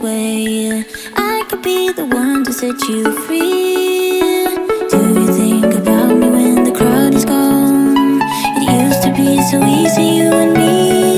way. I could be the one to set you free. Do you think about me when the crowd is gone? It used to be so easy, you and me.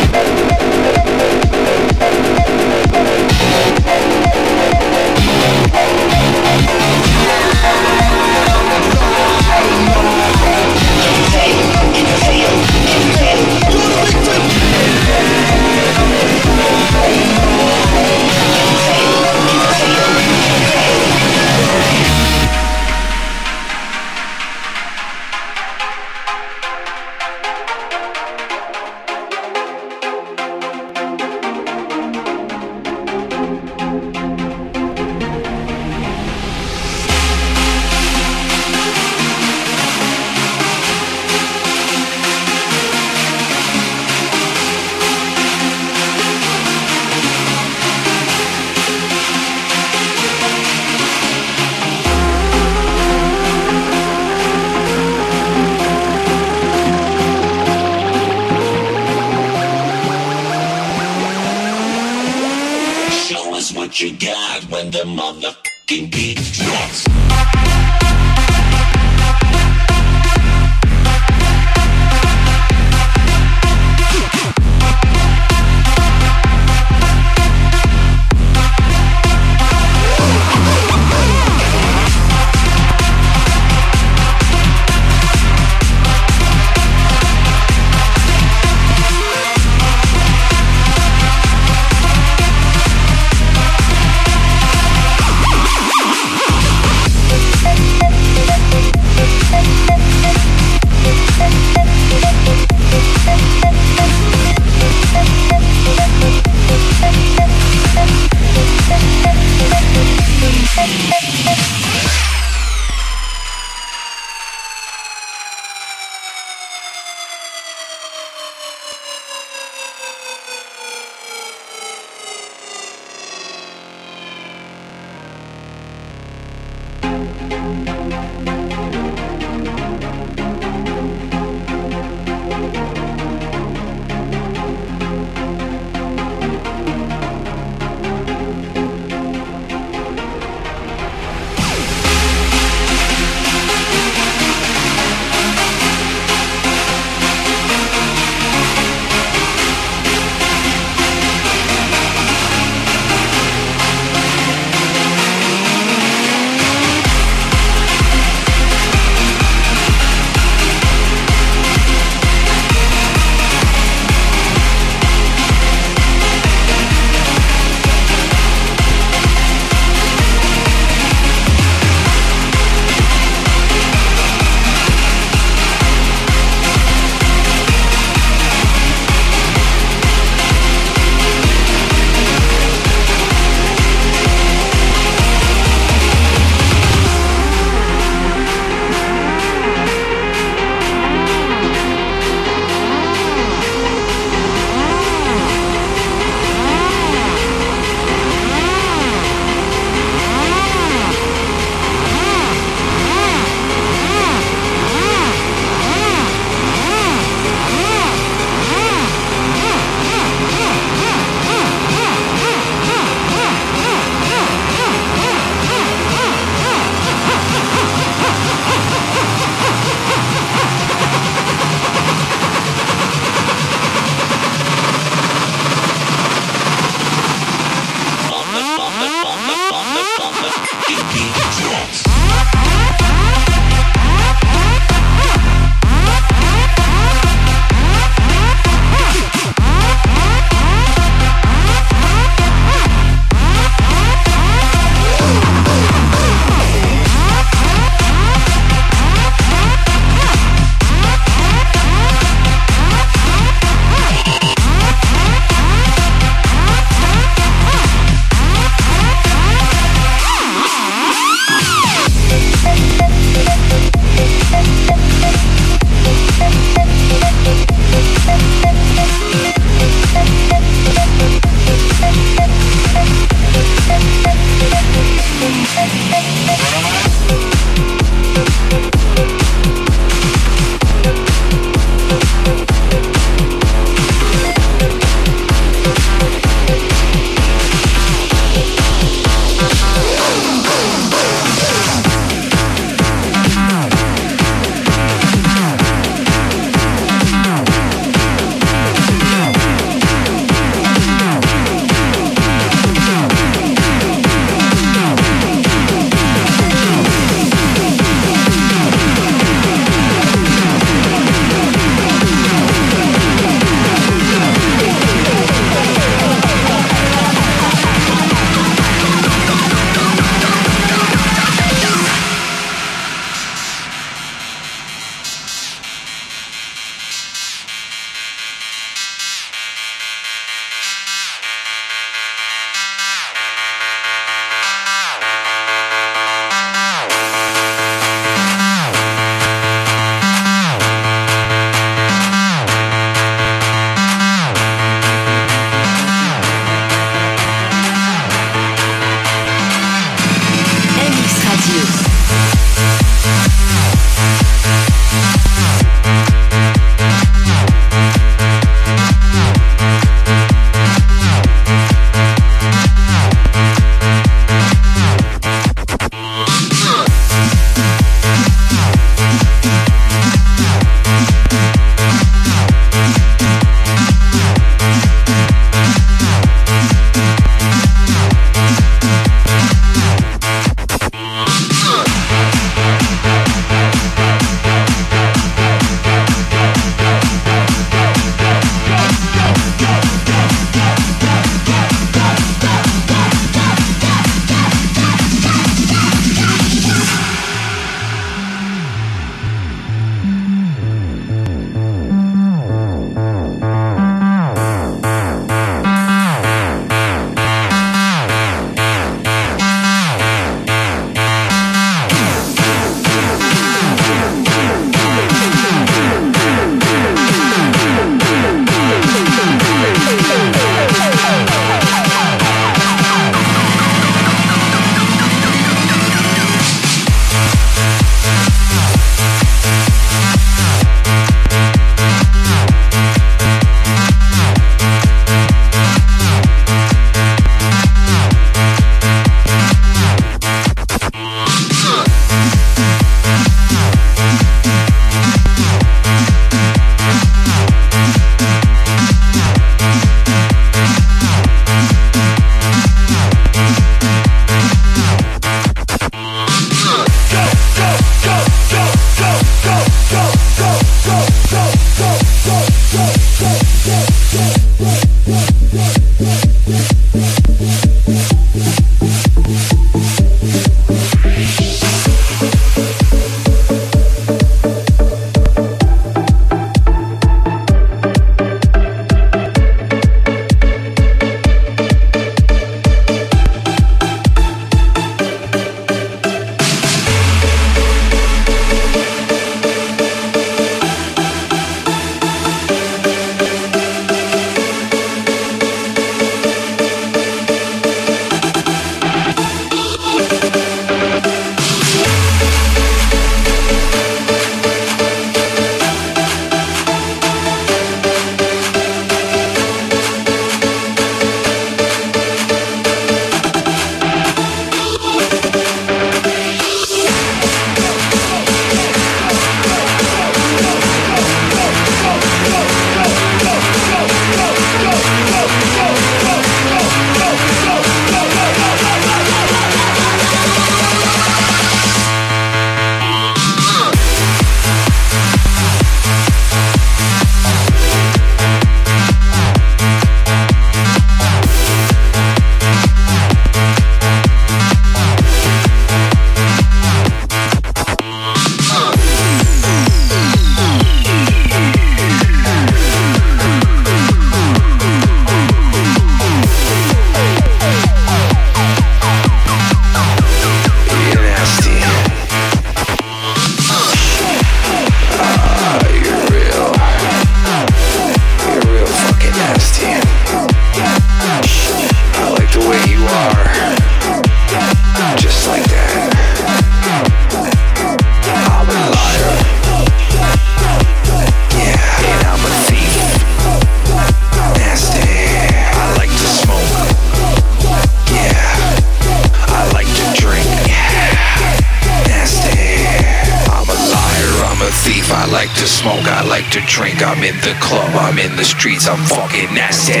streets, I'm fucking nasty.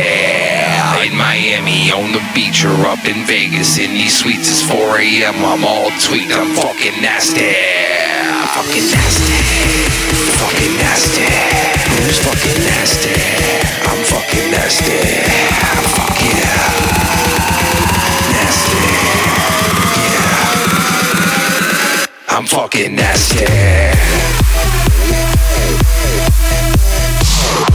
In Miami, on the beach, or up in Vegas, in these suites, it's 4 a.m. I'm all tweaked, I'm fucking nasty. Fucking nasty. Fucking nasty. Who's fucking nasty? I'm fucking nasty. Fuck yeah. Nasty. Yeah. I'm fucking nasty. Yeah.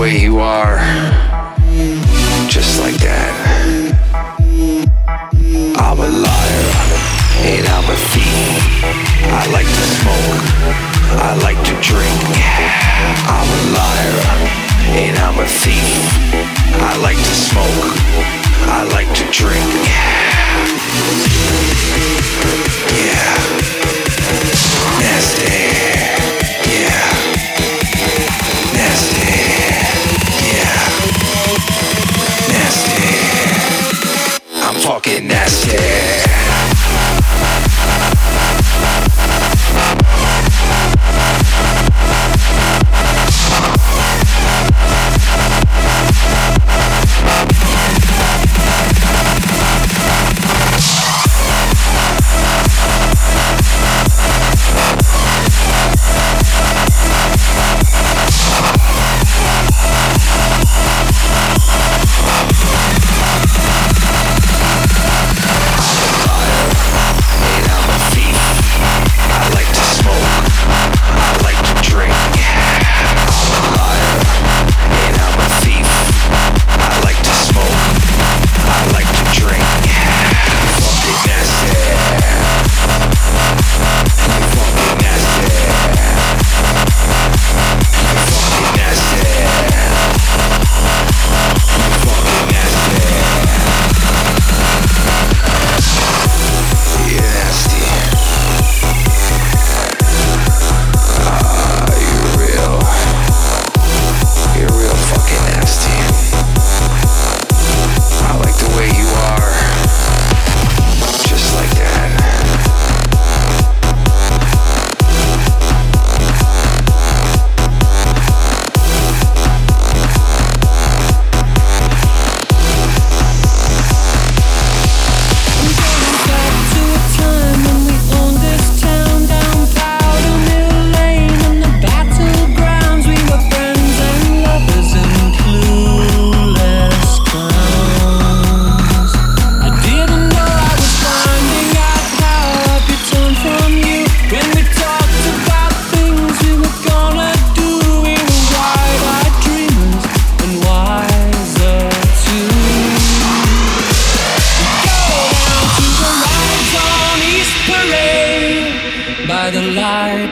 way you are.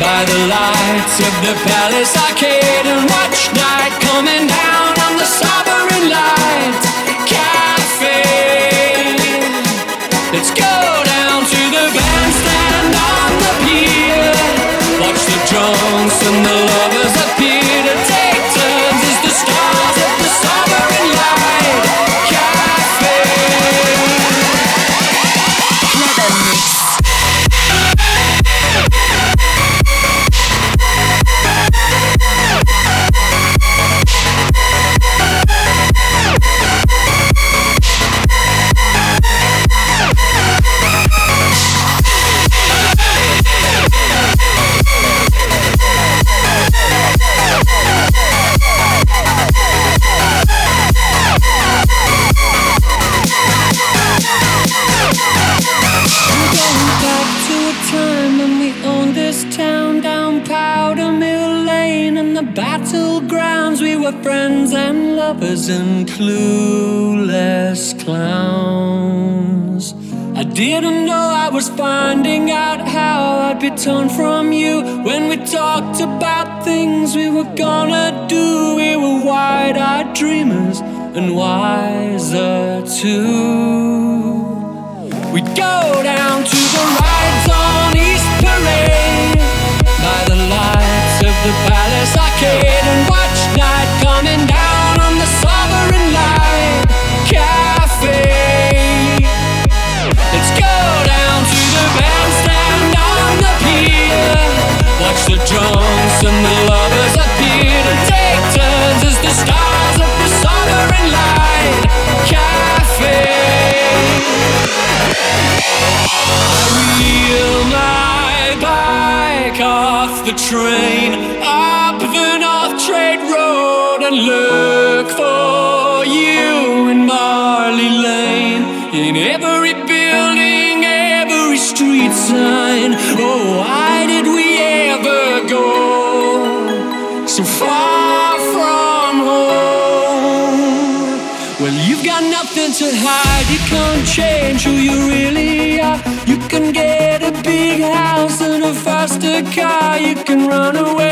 by the lights of the Palace Arcade and watch night coming down on the Sovereign Light Cafe. Let's go down to the bandstand on the pier. Watch the drunks and the and clueless clowns. I didn't know I was finding out how I'd be torn from you when we talked about things we were gonna do. We were wide eyed dreamers and wiser too. We'd go down to the rides on East Parade by the lights of the Palace Arcade and The drunks and the lovers appear to take turns as the stars of the Sovereign Light Cafe. I Wheel my bike off the train up the North Trade Road and look for you in Marley Lane. In every change who you really are. You can get a big house and a faster car. You can run away,